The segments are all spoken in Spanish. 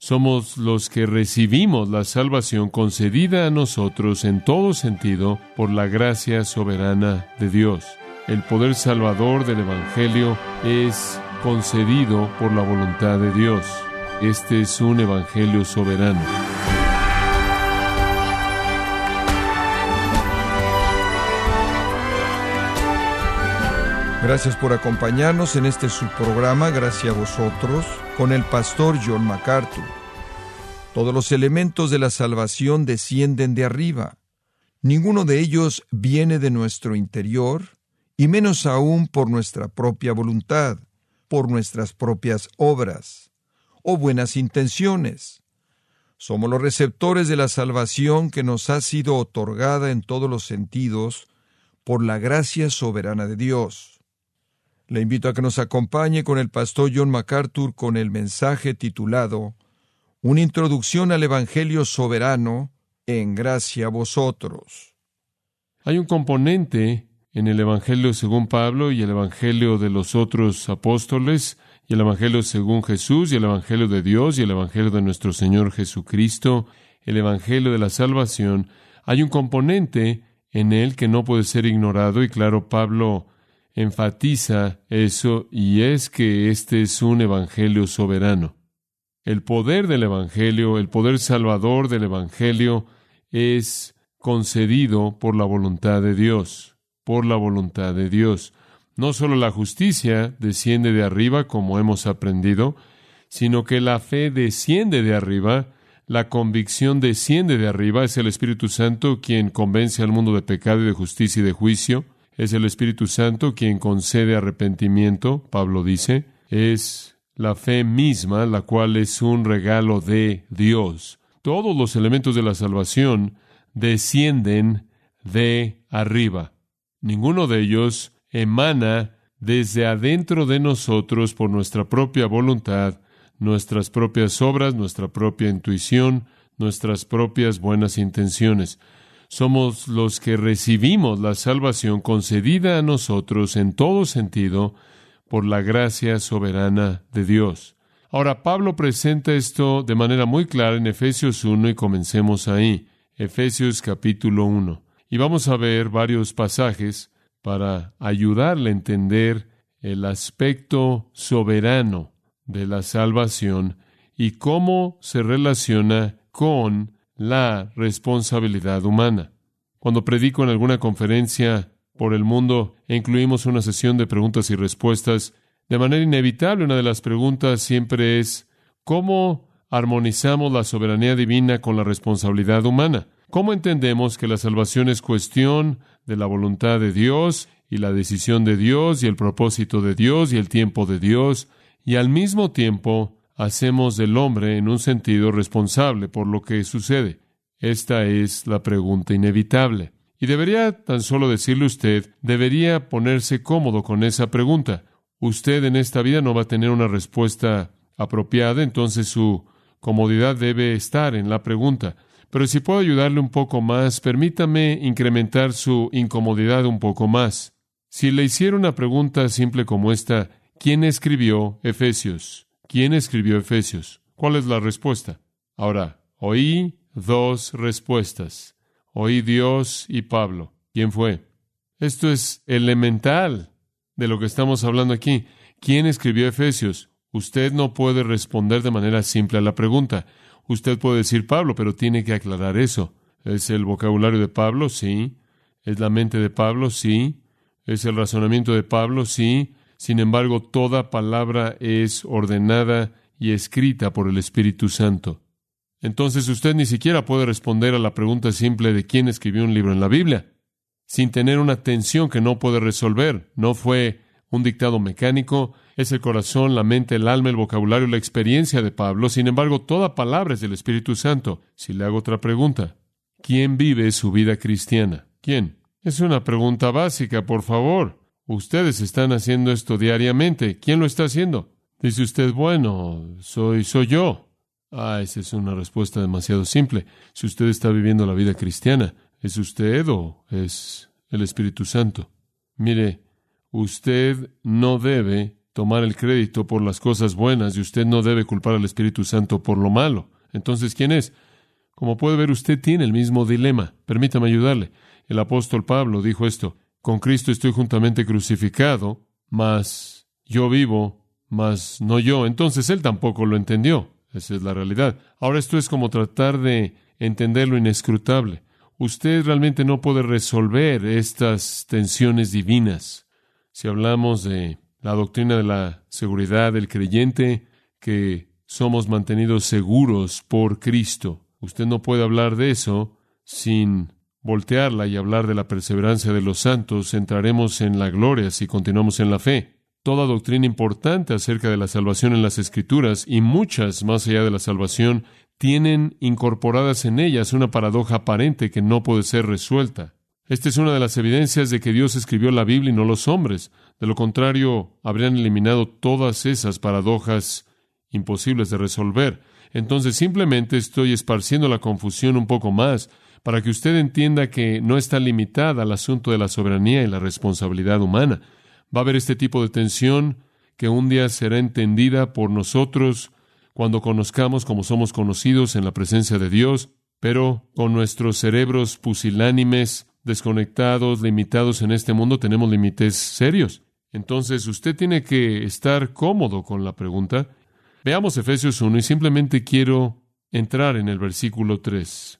somos los que recibimos la salvación concedida a nosotros en todo sentido por la gracia soberana de Dios. El poder salvador del Evangelio es concedido por la voluntad de Dios. Este es un Evangelio soberano. Gracias por acompañarnos en este subprograma, gracias a vosotros, con el pastor John MacArthur. Todos los elementos de la salvación descienden de arriba. Ninguno de ellos viene de nuestro interior, y menos aún por nuestra propia voluntad, por nuestras propias obras o buenas intenciones. Somos los receptores de la salvación que nos ha sido otorgada en todos los sentidos por la gracia soberana de Dios. Le invito a que nos acompañe con el pastor John MacArthur con el mensaje titulado Una introducción al Evangelio soberano en gracia a vosotros. Hay un componente en el Evangelio según Pablo y el Evangelio de los otros apóstoles, y el Evangelio según Jesús, y el Evangelio de Dios, y el Evangelio de nuestro Señor Jesucristo, el Evangelio de la salvación. Hay un componente en él que no puede ser ignorado, y claro, Pablo enfatiza eso y es que este es un evangelio soberano. El poder del evangelio, el poder salvador del evangelio es concedido por la voluntad de Dios, por la voluntad de Dios. No solo la justicia desciende de arriba, como hemos aprendido, sino que la fe desciende de arriba, la convicción desciende de arriba, es el Espíritu Santo quien convence al mundo de pecado y de justicia y de juicio. Es el Espíritu Santo quien concede arrepentimiento, Pablo dice. Es la fe misma, la cual es un regalo de Dios. Todos los elementos de la salvación descienden de arriba. Ninguno de ellos emana desde adentro de nosotros por nuestra propia voluntad, nuestras propias obras, nuestra propia intuición, nuestras propias buenas intenciones somos los que recibimos la salvación concedida a nosotros en todo sentido por la gracia soberana de Dios. Ahora, Pablo presenta esto de manera muy clara en Efesios 1 y comencemos ahí, Efesios capítulo 1. Y vamos a ver varios pasajes para ayudarle a entender el aspecto soberano de la salvación y cómo se relaciona con la responsabilidad humana. Cuando predico en alguna conferencia por el mundo e incluimos una sesión de preguntas y respuestas, de manera inevitable una de las preguntas siempre es ¿cómo armonizamos la soberanía divina con la responsabilidad humana? ¿Cómo entendemos que la salvación es cuestión de la voluntad de Dios y la decisión de Dios y el propósito de Dios y el tiempo de Dios y al mismo tiempo hacemos del hombre en un sentido responsable por lo que sucede? Esta es la pregunta inevitable. Y debería tan solo decirle usted, debería ponerse cómodo con esa pregunta. Usted en esta vida no va a tener una respuesta apropiada, entonces su comodidad debe estar en la pregunta. Pero si puedo ayudarle un poco más, permítame incrementar su incomodidad un poco más. Si le hiciera una pregunta simple como esta, ¿quién escribió Efesios? ¿Quién escribió Efesios? ¿Cuál es la respuesta? Ahora, oí dos respuestas. Oí Dios y Pablo. ¿Quién fue? Esto es elemental de lo que estamos hablando aquí. ¿Quién escribió Efesios? Usted no puede responder de manera simple a la pregunta. Usted puede decir Pablo, pero tiene que aclarar eso. ¿Es el vocabulario de Pablo? Sí. ¿Es la mente de Pablo? Sí. ¿Es el razonamiento de Pablo? Sí. Sin embargo, toda palabra es ordenada y escrita por el Espíritu Santo. Entonces usted ni siquiera puede responder a la pregunta simple de quién escribió un libro en la Biblia, sin tener una tensión que no puede resolver. No fue un dictado mecánico, es el corazón, la mente, el alma, el vocabulario, la experiencia de Pablo. Sin embargo, toda palabra es del Espíritu Santo. Si le hago otra pregunta, ¿quién vive su vida cristiana? ¿Quién? Es una pregunta básica, por favor. Ustedes están haciendo esto diariamente. ¿Quién lo está haciendo? Dice usted, bueno, soy, soy yo. Ah, esa es una respuesta demasiado simple. Si usted está viviendo la vida cristiana, ¿es usted o es el Espíritu Santo? Mire, usted no debe tomar el crédito por las cosas buenas y usted no debe culpar al Espíritu Santo por lo malo. Entonces, ¿quién es? Como puede ver, usted tiene el mismo dilema. Permítame ayudarle. El apóstol Pablo dijo esto, con Cristo estoy juntamente crucificado, mas yo vivo, mas no yo. Entonces él tampoco lo entendió. Esa es la realidad. Ahora esto es como tratar de entender lo inescrutable. Usted realmente no puede resolver estas tensiones divinas. Si hablamos de la doctrina de la seguridad del creyente, que somos mantenidos seguros por Cristo. Usted no puede hablar de eso sin voltearla y hablar de la perseverancia de los santos. Entraremos en la gloria si continuamos en la fe. Toda doctrina importante acerca de la salvación en las Escrituras y muchas más allá de la salvación tienen incorporadas en ellas una paradoja aparente que no puede ser resuelta. Esta es una de las evidencias de que Dios escribió la Biblia y no los hombres. De lo contrario, habrían eliminado todas esas paradojas imposibles de resolver. Entonces simplemente estoy esparciendo la confusión un poco más para que usted entienda que no está limitada al asunto de la soberanía y la responsabilidad humana. Va a haber este tipo de tensión que un día será entendida por nosotros cuando conozcamos como somos conocidos en la presencia de Dios, pero con nuestros cerebros pusilánimes desconectados, limitados en este mundo, tenemos límites serios. Entonces usted tiene que estar cómodo con la pregunta. Veamos Efesios 1 y simplemente quiero entrar en el versículo 3.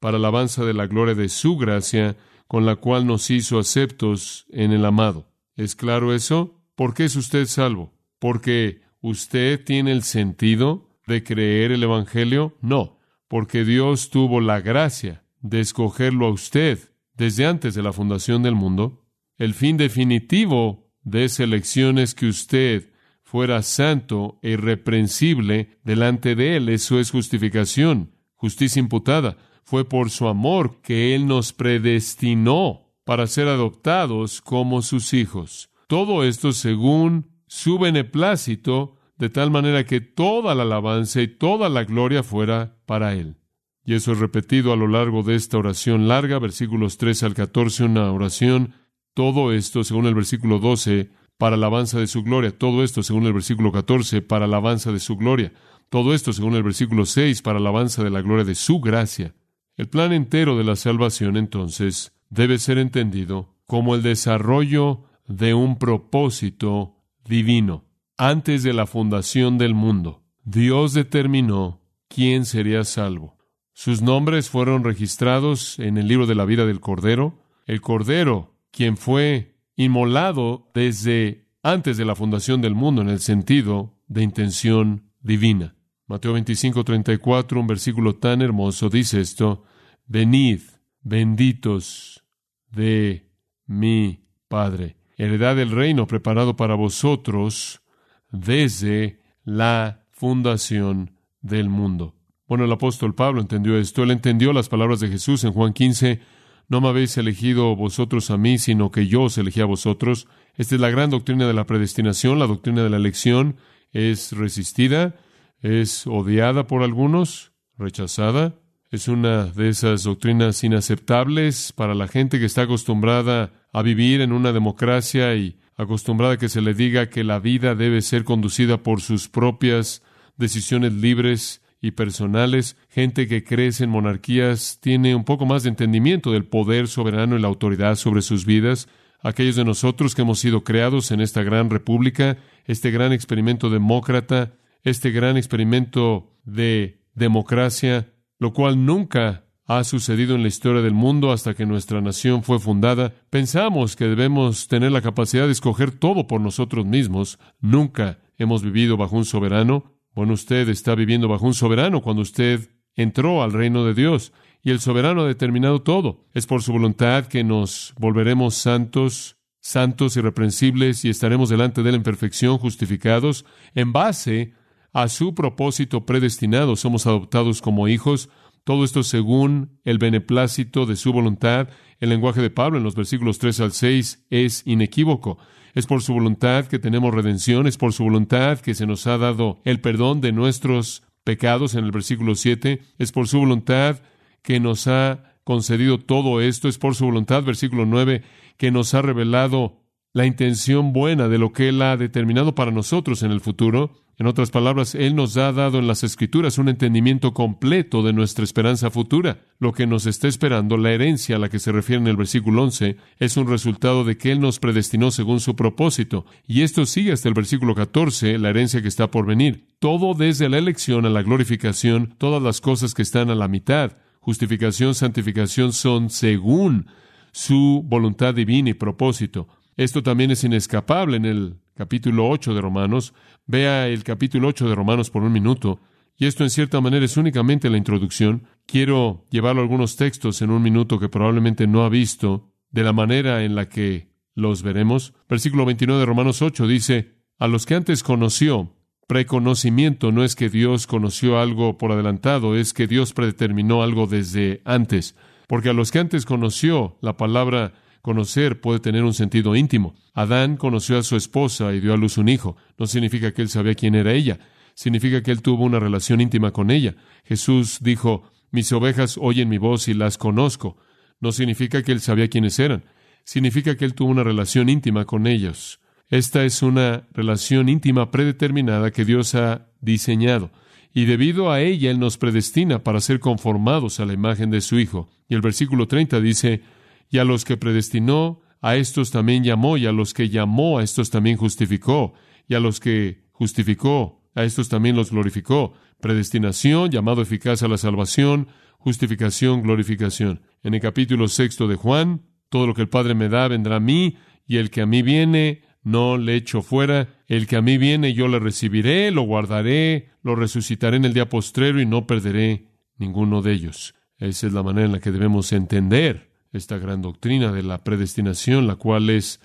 para alabanza de la gloria de su gracia, con la cual nos hizo aceptos en el amado. ¿Es claro eso? ¿Por qué es usted salvo? ¿Porque usted tiene el sentido de creer el Evangelio? No, porque Dios tuvo la gracia de escogerlo a usted desde antes de la fundación del mundo. El fin definitivo de esa elección es que usted fuera santo e irreprensible delante de Él. Eso es justificación, justicia imputada. Fue por su amor que Él nos predestinó para ser adoptados como sus hijos. Todo esto según su beneplácito, de tal manera que toda la alabanza y toda la gloria fuera para Él. Y eso es repetido a lo largo de esta oración larga, versículos 3 al 14, una oración. Todo esto, según el versículo 12, para alabanza de su gloria. Todo esto, según el versículo 14, para alabanza de su gloria. Todo esto, según el versículo 6, para alabanza de la gloria de su gracia. El plan entero de la salvación, entonces, debe ser entendido como el desarrollo de un propósito divino. Antes de la fundación del mundo, Dios determinó quién sería salvo. Sus nombres fueron registrados en el libro de la vida del Cordero. El Cordero, quien fue inmolado desde antes de la fundación del mundo en el sentido de intención divina. Mateo 25, 34, un versículo tan hermoso, dice esto, venid, benditos de mi Padre, heredad del reino preparado para vosotros desde la fundación del mundo. Bueno, el apóstol Pablo entendió esto. Él entendió las palabras de Jesús en Juan 15. No me habéis elegido vosotros a mí, sino que yo os elegí a vosotros. Esta es la gran doctrina de la predestinación. La doctrina de la elección es resistida, es odiada por algunos, rechazada. Es una de esas doctrinas inaceptables para la gente que está acostumbrada a vivir en una democracia y acostumbrada a que se le diga que la vida debe ser conducida por sus propias decisiones libres y personales, gente que crece en monarquías, tiene un poco más de entendimiento del poder soberano y la autoridad sobre sus vidas. Aquellos de nosotros que hemos sido creados en esta gran república, este gran experimento demócrata, este gran experimento de democracia, lo cual nunca ha sucedido en la historia del mundo hasta que nuestra nación fue fundada, pensamos que debemos tener la capacidad de escoger todo por nosotros mismos. Nunca hemos vivido bajo un soberano, bueno, usted está viviendo bajo un soberano cuando usted entró al reino de Dios y el soberano ha determinado todo. Es por su voluntad que nos volveremos santos santos, irreprensibles, y estaremos delante de Él en perfección, justificados, en base a su propósito predestinado. Somos adoptados como hijos, todo esto según el beneplácito de su voluntad. El lenguaje de Pablo en los versículos 3 al 6 es inequívoco. Es por su voluntad que tenemos redención, es por su voluntad que se nos ha dado el perdón de nuestros pecados en el versículo 7, es por su voluntad que nos ha concedido todo esto, es por su voluntad, versículo 9, que nos ha revelado la intención buena de lo que Él ha determinado para nosotros en el futuro. En otras palabras, Él nos ha dado en las Escrituras un entendimiento completo de nuestra esperanza futura. Lo que nos está esperando, la herencia a la que se refiere en el versículo 11, es un resultado de que Él nos predestinó según su propósito. Y esto sigue hasta el versículo 14, la herencia que está por venir. Todo desde la elección a la glorificación, todas las cosas que están a la mitad, justificación, santificación, son según su voluntad divina y propósito. Esto también es inescapable en el capítulo 8 de Romanos. Vea el capítulo 8 de Romanos por un minuto. Y esto en cierta manera es únicamente la introducción. Quiero llevarlo algunos textos en un minuto que probablemente no ha visto de la manera en la que los veremos. Versículo 29 de Romanos 8 dice, a los que antes conoció, preconocimiento no es que Dios conoció algo por adelantado, es que Dios predeterminó algo desde antes. Porque a los que antes conoció, la palabra Conocer puede tener un sentido íntimo. Adán conoció a su esposa y dio a luz un hijo. No significa que él sabía quién era ella. Significa que él tuvo una relación íntima con ella. Jesús dijo, mis ovejas oyen mi voz y las conozco. No significa que él sabía quiénes eran. Significa que él tuvo una relación íntima con ellos. Esta es una relación íntima predeterminada que Dios ha diseñado. Y debido a ella, Él nos predestina para ser conformados a la imagen de su Hijo. Y el versículo 30 dice, y a los que predestinó, a estos también llamó, y a los que llamó, a estos también justificó, y a los que justificó, a estos también los glorificó. Predestinación, llamado eficaz a la salvación, justificación, glorificación. En el capítulo sexto de Juan, todo lo que el Padre me da vendrá a mí, y el que a mí viene, no le echo fuera. El que a mí viene, yo le recibiré, lo guardaré, lo resucitaré en el día postrero y no perderé ninguno de ellos. Esa es la manera en la que debemos entender esta gran doctrina de la predestinación, la cual es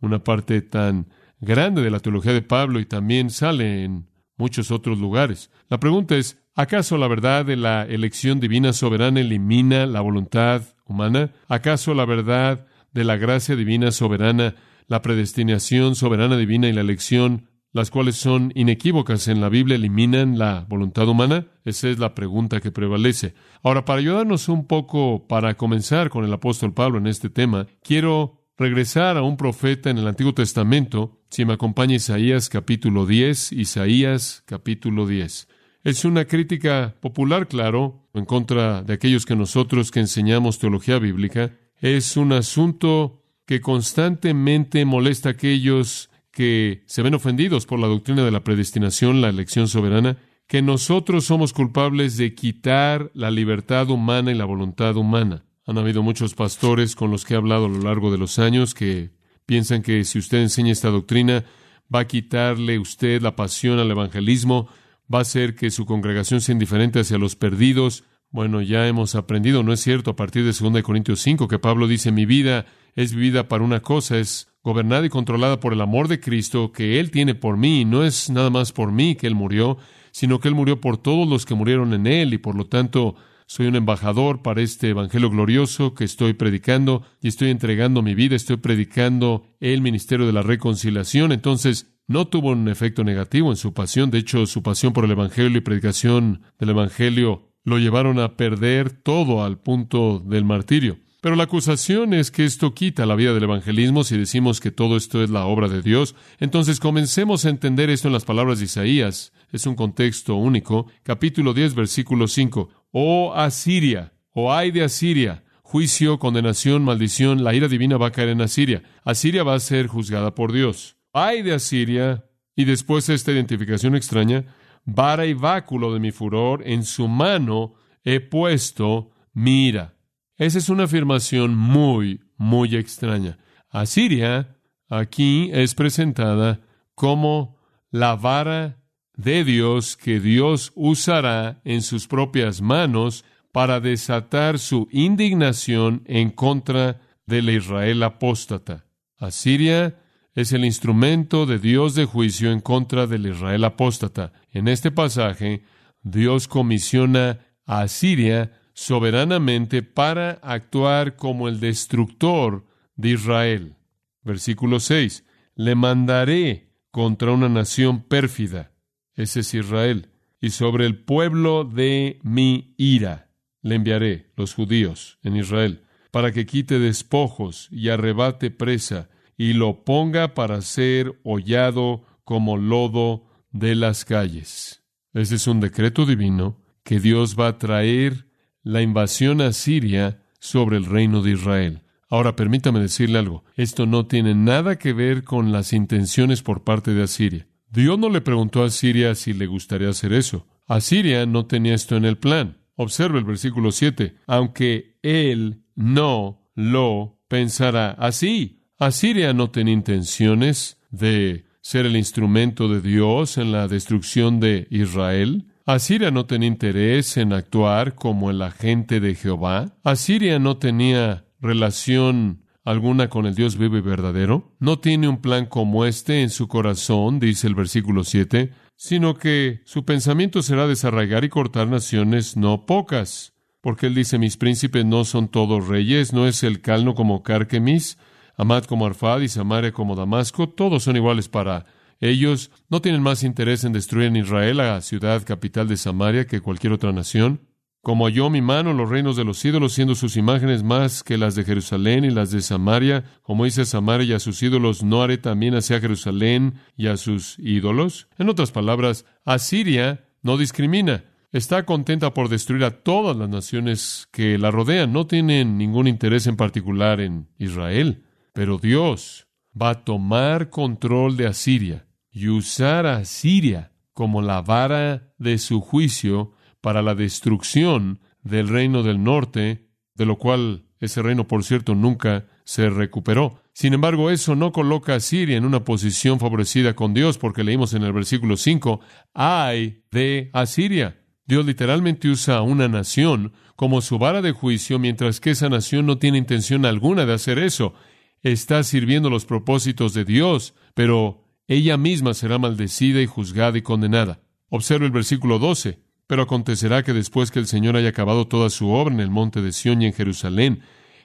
una parte tan grande de la teología de Pablo y también sale en muchos otros lugares. La pregunta es, ¿acaso la verdad de la elección divina soberana elimina la voluntad humana? ¿Acaso la verdad de la gracia divina soberana, la predestinación soberana divina y la elección las cuales son inequívocas en la Biblia, eliminan la voluntad humana? Esa es la pregunta que prevalece. Ahora, para ayudarnos un poco, para comenzar con el apóstol Pablo en este tema, quiero regresar a un profeta en el Antiguo Testamento, si me acompaña Isaías capítulo 10, Isaías capítulo 10. Es una crítica popular, claro, en contra de aquellos que nosotros que enseñamos teología bíblica. Es un asunto que constantemente molesta a aquellos que se ven ofendidos por la doctrina de la predestinación, la elección soberana, que nosotros somos culpables de quitar la libertad humana y la voluntad humana. Han habido muchos pastores con los que he hablado a lo largo de los años que piensan que si usted enseña esta doctrina va a quitarle usted la pasión al evangelismo, va a hacer que su congregación sea indiferente hacia los perdidos. Bueno, ya hemos aprendido, ¿no es cierto? A partir de 2 Corintios 5, que Pablo dice, mi vida es vivida para una cosa, es gobernada y controlada por el amor de Cristo que Él tiene por mí. No es nada más por mí que Él murió, sino que Él murió por todos los que murieron en Él y por lo tanto soy un embajador para este Evangelio glorioso que estoy predicando y estoy entregando mi vida, estoy predicando el ministerio de la reconciliación. Entonces, no tuvo un efecto negativo en su pasión. De hecho, su pasión por el Evangelio y predicación del Evangelio lo llevaron a perder todo al punto del martirio. Pero la acusación es que esto quita la vida del evangelismo si decimos que todo esto es la obra de Dios. Entonces comencemos a entender esto en las palabras de Isaías. Es un contexto único. Capítulo 10, versículo 5. Oh Asiria, oh ay de Asiria, juicio, condenación, maldición, la ira divina va a caer en Asiria. Asiria va a ser juzgada por Dios. Ay de Asiria, y después esta identificación extraña, vara y báculo de mi furor, en su mano he puesto mira. Esa es una afirmación muy, muy extraña. Asiria aquí es presentada como la vara de Dios que Dios usará en sus propias manos para desatar su indignación en contra de la Israel apóstata. Asiria es el instrumento de Dios de juicio en contra del Israel apóstata. En este pasaje, Dios comisiona a Asiria soberanamente para actuar como el destructor de Israel. Versículo 6. Le mandaré contra una nación pérfida, ese es Israel, y sobre el pueblo de mi ira le enviaré, los judíos, en Israel, para que quite despojos y arrebate presa, y lo ponga para ser hollado como lodo de las calles. Ese es un decreto divino que Dios va a traer la invasión a Siria sobre el reino de Israel. Ahora permítame decirle algo, esto no tiene nada que ver con las intenciones por parte de Asiria. Dios no le preguntó a Asiria si le gustaría hacer eso. Asiria no tenía esto en el plan. Observe el versículo 7. Aunque él no lo pensará así. Asiria no tenía intenciones de ser el instrumento de Dios en la destrucción de Israel. Asiria no tenía interés en actuar como el agente de Jehová. Asiria no tenía relación alguna con el Dios vivo y verdadero. No tiene un plan como este en su corazón, dice el versículo 7, sino que su pensamiento será desarraigar y cortar naciones no pocas. Porque él dice, mis príncipes no son todos reyes, no es el calno como Carquemis, Amad como Arfad y Samaria como Damasco, todos son iguales para ellos, no tienen más interés en destruir en Israel, la ciudad capital de Samaria, que cualquier otra nación. Como halló mi mano los reinos de los ídolos, siendo sus imágenes más que las de Jerusalén y las de Samaria, como dice Samaria y a sus ídolos, ¿no haré también hacia Jerusalén y a sus ídolos? En otras palabras, Asiria no discrimina. Está contenta por destruir a todas las naciones que la rodean. No tienen ningún interés en particular en Israel. Pero Dios va a tomar control de Asiria y usar a Asiria como la vara de su juicio para la destrucción del reino del norte, de lo cual ese reino, por cierto, nunca se recuperó. Sin embargo, eso no coloca a Siria en una posición favorecida con Dios, porque leímos en el versículo 5, ay de Asiria. Dios literalmente usa a una nación como su vara de juicio, mientras que esa nación no tiene intención alguna de hacer eso. Está sirviendo los propósitos de Dios, pero ella misma será maldecida y juzgada y condenada. Observe el versículo 12. Pero acontecerá que después que el Señor haya acabado toda su obra en el monte de Sión y en Jerusalén,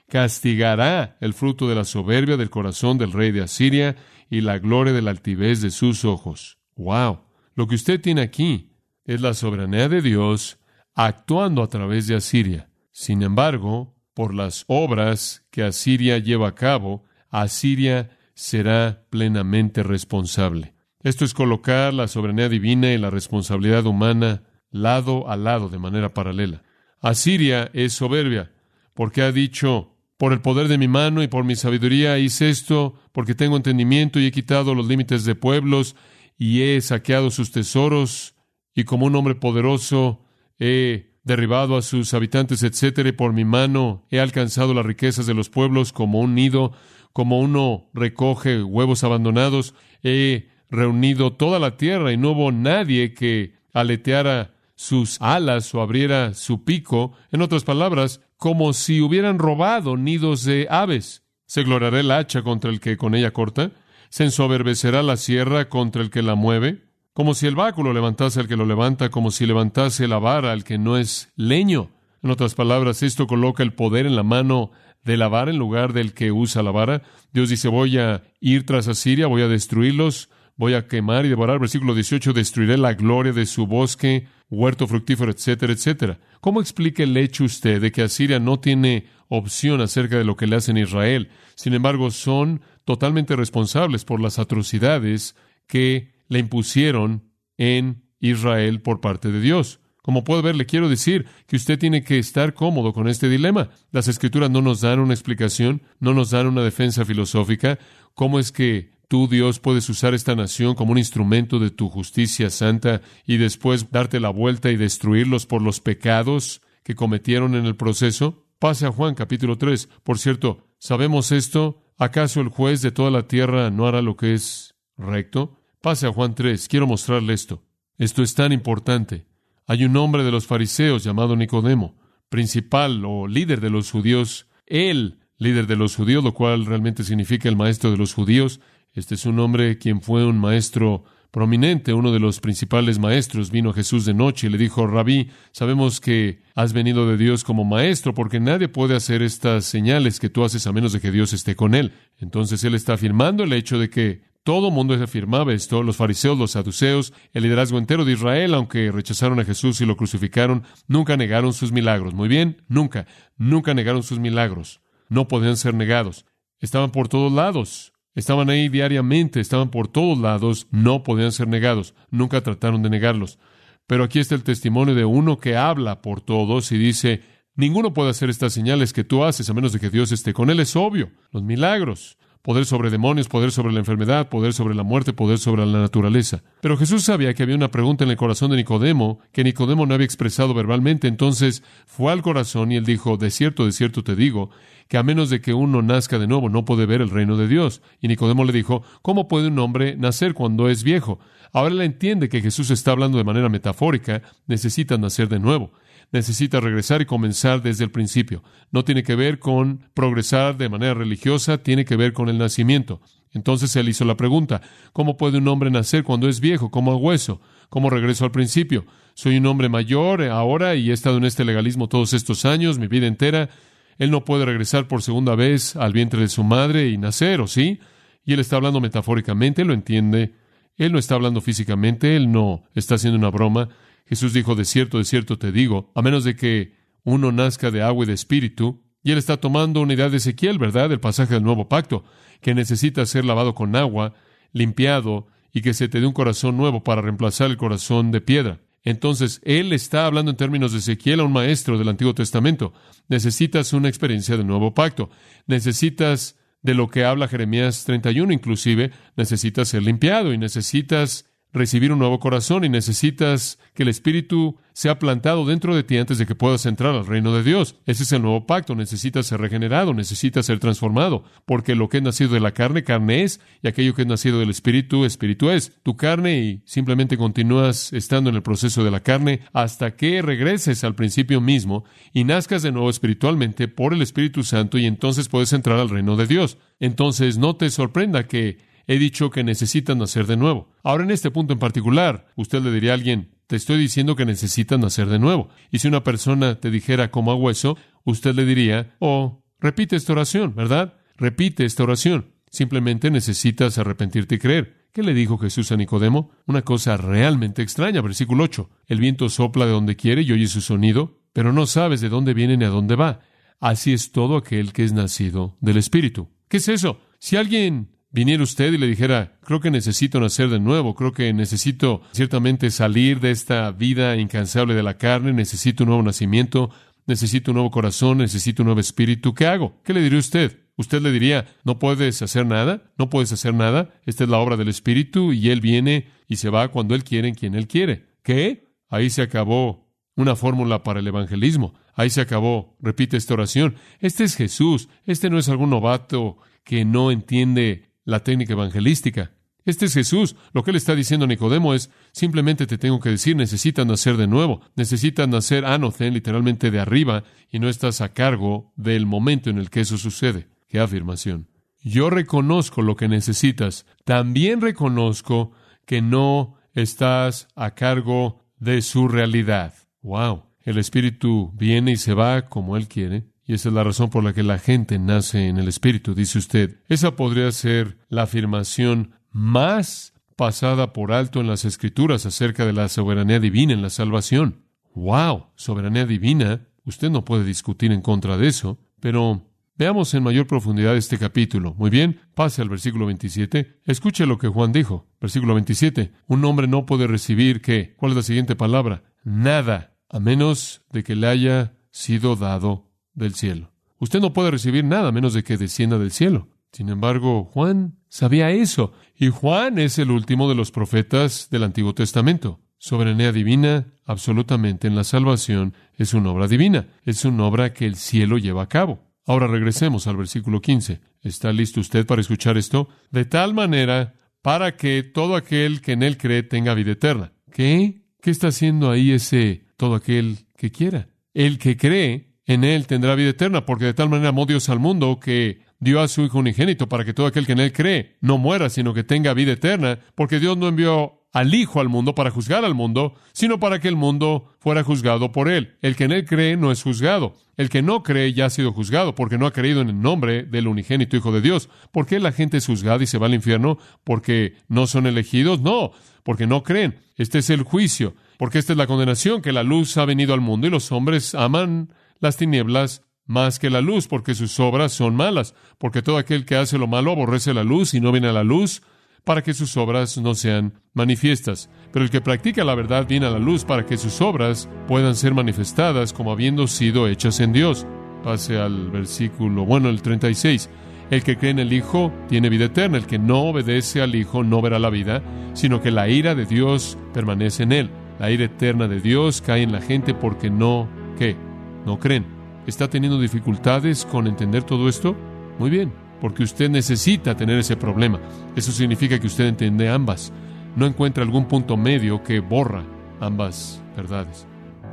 castigará el fruto de la soberbia del corazón del rey de Asiria y la gloria de la altivez de sus ojos. ¡Wow! Lo que usted tiene aquí es la soberanía de Dios actuando a través de Asiria. Sin embargo, por las obras que Asiria lleva a cabo, Asiria será plenamente responsable. Esto es colocar la soberanía divina y la responsabilidad humana lado a lado de manera paralela. Asiria es soberbia, porque ha dicho, por el poder de mi mano y por mi sabiduría hice esto, porque tengo entendimiento y he quitado los límites de pueblos y he saqueado sus tesoros, y como un hombre poderoso he derribado a sus habitantes, etcétera, y por mi mano he alcanzado las riquezas de los pueblos como un nido, como uno recoge huevos abandonados, he reunido toda la tierra y no hubo nadie que aleteara sus alas o abriera su pico, en otras palabras, como si hubieran robado nidos de aves. Se gloriará el hacha contra el que con ella corta, se ensoberbecerá la sierra contra el que la mueve, como si el báculo levantase al que lo levanta, como si levantase la vara al que no es leño. En otras palabras, esto coloca el poder en la mano de la vara en lugar del que usa la vara. Dios dice, voy a ir tras Asiria, voy a destruirlos, voy a quemar y devorar. Versículo 18, destruiré la gloria de su bosque, huerto fructífero, etcétera, etcétera. ¿Cómo explica el hecho usted de que Asiria no tiene opción acerca de lo que le hacen Israel? Sin embargo, son totalmente responsables por las atrocidades que le impusieron en Israel por parte de Dios. Como puede ver, le quiero decir que usted tiene que estar cómodo con este dilema. Las escrituras no nos dan una explicación, no nos dan una defensa filosófica. ¿Cómo es que tú, Dios, puedes usar esta nación como un instrumento de tu justicia santa y después darte la vuelta y destruirlos por los pecados que cometieron en el proceso? Pase a Juan capítulo 3. Por cierto, ¿sabemos esto? ¿Acaso el juez de toda la tierra no hará lo que es recto? Pase a Juan 3. Quiero mostrarle esto. Esto es tan importante. Hay un hombre de los fariseos llamado Nicodemo, principal o líder de los judíos. Él líder de los judíos, lo cual realmente significa el maestro de los judíos. Este es un hombre quien fue un maestro prominente, uno de los principales maestros, vino Jesús de noche y le dijo, Rabí, sabemos que has venido de Dios como maestro, porque nadie puede hacer estas señales que tú haces a menos de que Dios esté con él. Entonces él está afirmando el hecho de que todo mundo afirmaba esto, los fariseos, los saduceos, el liderazgo entero de Israel, aunque rechazaron a Jesús y lo crucificaron, nunca negaron sus milagros. Muy bien, nunca, nunca negaron sus milagros. No podían ser negados. Estaban por todos lados. Estaban ahí diariamente, estaban por todos lados, no podían ser negados, nunca trataron de negarlos. Pero aquí está el testimonio de uno que habla por todos y dice, ninguno puede hacer estas señales que tú haces a menos de que Dios esté con él, es obvio, los milagros, poder sobre demonios, poder sobre la enfermedad, poder sobre la muerte, poder sobre la naturaleza. Pero Jesús sabía que había una pregunta en el corazón de Nicodemo que Nicodemo no había expresado verbalmente, entonces fue al corazón y él dijo, de cierto, de cierto te digo, que a menos de que uno nazca de nuevo no puede ver el reino de Dios. Y Nicodemo le dijo, ¿cómo puede un hombre nacer cuando es viejo? Ahora él entiende que Jesús está hablando de manera metafórica, necesita nacer de nuevo necesita regresar y comenzar desde el principio. No tiene que ver con progresar de manera religiosa, tiene que ver con el nacimiento. Entonces él hizo la pregunta, ¿cómo puede un hombre nacer cuando es viejo, como a hueso? ¿Cómo regreso al principio? Soy un hombre mayor ahora y he estado en este legalismo todos estos años, mi vida entera. Él no puede regresar por segunda vez al vientre de su madre y nacer, ¿o sí? Y él está hablando metafóricamente, lo entiende. Él no está hablando físicamente, él no está haciendo una broma. Jesús dijo, de cierto, de cierto te digo, a menos de que uno nazca de agua y de espíritu, y él está tomando una idea de Ezequiel, ¿verdad? El pasaje del nuevo pacto, que necesita ser lavado con agua, limpiado, y que se te dé un corazón nuevo para reemplazar el corazón de piedra. Entonces, él está hablando en términos de Ezequiel a un maestro del Antiguo Testamento. Necesitas una experiencia del nuevo pacto. Necesitas de lo que habla Jeremías 31 inclusive, necesitas ser limpiado y necesitas recibir un nuevo corazón y necesitas que el Espíritu sea plantado dentro de ti antes de que puedas entrar al reino de Dios. Ese es el nuevo pacto. Necesitas ser regenerado, necesitas ser transformado, porque lo que es nacido de la carne, carne es, y aquello que es nacido del Espíritu, Espíritu es. Tu carne y simplemente continúas estando en el proceso de la carne hasta que regreses al principio mismo y nazcas de nuevo espiritualmente por el Espíritu Santo y entonces puedes entrar al reino de Dios. Entonces no te sorprenda que he dicho que necesitan nacer de nuevo. Ahora, en este punto en particular, usted le diría a alguien, te estoy diciendo que necesitan nacer de nuevo. Y si una persona te dijera cómo hago eso, usted le diría, oh, repite esta oración, ¿verdad? Repite esta oración. Simplemente necesitas arrepentirte y creer. ¿Qué le dijo Jesús a Nicodemo? Una cosa realmente extraña, versículo 8. El viento sopla de donde quiere y oye su sonido, pero no sabes de dónde viene ni a dónde va. Así es todo aquel que es nacido del Espíritu. ¿Qué es eso? Si alguien viniera usted y le dijera, creo que necesito nacer de nuevo, creo que necesito ciertamente salir de esta vida incansable de la carne, necesito un nuevo nacimiento, necesito un nuevo corazón, necesito un nuevo espíritu, ¿qué hago? ¿Qué le diría usted? Usted le diría, no puedes hacer nada, no puedes hacer nada, esta es la obra del Espíritu y Él viene y se va cuando Él quiere, en quien Él quiere. ¿Qué? Ahí se acabó una fórmula para el evangelismo. Ahí se acabó. Repite esta oración. Este es Jesús. Este no es algún novato que no entiende la técnica evangelística. Este es Jesús. Lo que él está diciendo a Nicodemo es, simplemente te tengo que decir, necesitas nacer de nuevo, necesitas nacer anocen, literalmente de arriba, y no estás a cargo del momento en el que eso sucede. ¡Qué afirmación! Yo reconozco lo que necesitas. También reconozco que no estás a cargo de su realidad. ¡Wow! El Espíritu viene y se va como Él quiere. Y esa es la razón por la que la gente nace en el Espíritu, dice usted. Esa podría ser la afirmación más pasada por alto en las Escrituras acerca de la soberanía divina en la salvación. ¡Wow! Soberanía divina. Usted no puede discutir en contra de eso, pero veamos en mayor profundidad este capítulo. Muy bien, pase al versículo 27. Escuche lo que Juan dijo. Versículo 27. Un hombre no puede recibir qué? ¿Cuál es la siguiente palabra? Nada, a menos de que le haya sido dado del cielo. Usted no puede recibir nada menos de que descienda del cielo. Sin embargo, Juan sabía eso, y Juan es el último de los profetas del Antiguo Testamento. Soberanía divina, absolutamente en la salvación, es una obra divina, es una obra que el cielo lleva a cabo. Ahora regresemos al versículo 15. ¿Está listo usted para escuchar esto? De tal manera para que todo aquel que en él cree tenga vida eterna. ¿Qué? ¿Qué está haciendo ahí ese todo aquel que quiera? El que cree en Él tendrá vida eterna, porque de tal manera amó Dios al mundo que dio a su Hijo unigénito para que todo aquel que en Él cree no muera, sino que tenga vida eterna, porque Dios no envió al Hijo al mundo para juzgar al mundo, sino para que el mundo fuera juzgado por Él. El que en Él cree no es juzgado. El que no cree ya ha sido juzgado, porque no ha creído en el nombre del unigénito Hijo de Dios. ¿Por qué la gente es juzgada y se va al infierno? ¿Porque no son elegidos? No, porque no creen. Este es el juicio, porque esta es la condenación, que la luz ha venido al mundo y los hombres aman las tinieblas más que la luz, porque sus obras son malas, porque todo aquel que hace lo malo aborrece la luz y no viene a la luz para que sus obras no sean manifiestas. Pero el que practica la verdad viene a la luz para que sus obras puedan ser manifestadas como habiendo sido hechas en Dios. Pase al versículo, bueno, el 36. El que cree en el Hijo tiene vida eterna. El que no obedece al Hijo no verá la vida, sino que la ira de Dios permanece en él. La ira eterna de Dios cae en la gente porque no, ¿qué? No creen. ¿Está teniendo dificultades con entender todo esto? Muy bien, porque usted necesita tener ese problema. Eso significa que usted entiende ambas. No encuentra algún punto medio que borra ambas verdades.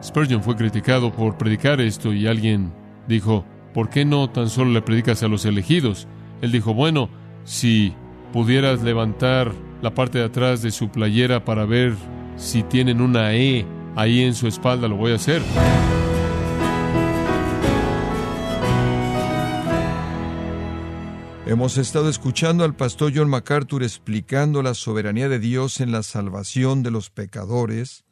Spurgeon fue criticado por predicar esto y alguien dijo, ¿por qué no tan solo le predicas a los elegidos? Él dijo, bueno, si pudieras levantar la parte de atrás de su playera para ver si tienen una E ahí en su espalda, lo voy a hacer. Hemos estado escuchando al pastor John MacArthur explicando la soberanía de Dios en la salvación de los pecadores,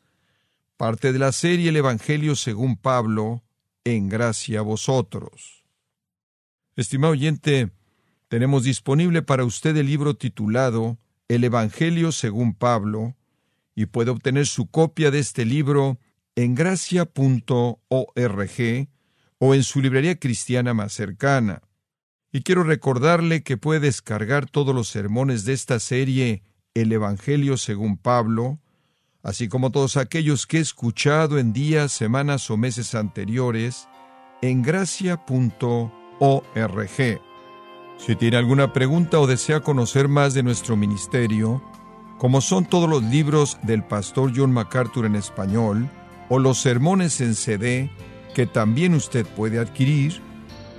parte de la serie El Evangelio según Pablo, en gracia a vosotros. Estimado oyente, tenemos disponible para usted el libro titulado El Evangelio según Pablo, y puede obtener su copia de este libro en gracia.org o en su librería cristiana más cercana. Y quiero recordarle que puede descargar todos los sermones de esta serie El Evangelio según Pablo, así como todos aquellos que he escuchado en días, semanas o meses anteriores, en gracia.org. Si tiene alguna pregunta o desea conocer más de nuestro ministerio, como son todos los libros del pastor John MacArthur en español, o los sermones en CD que también usted puede adquirir,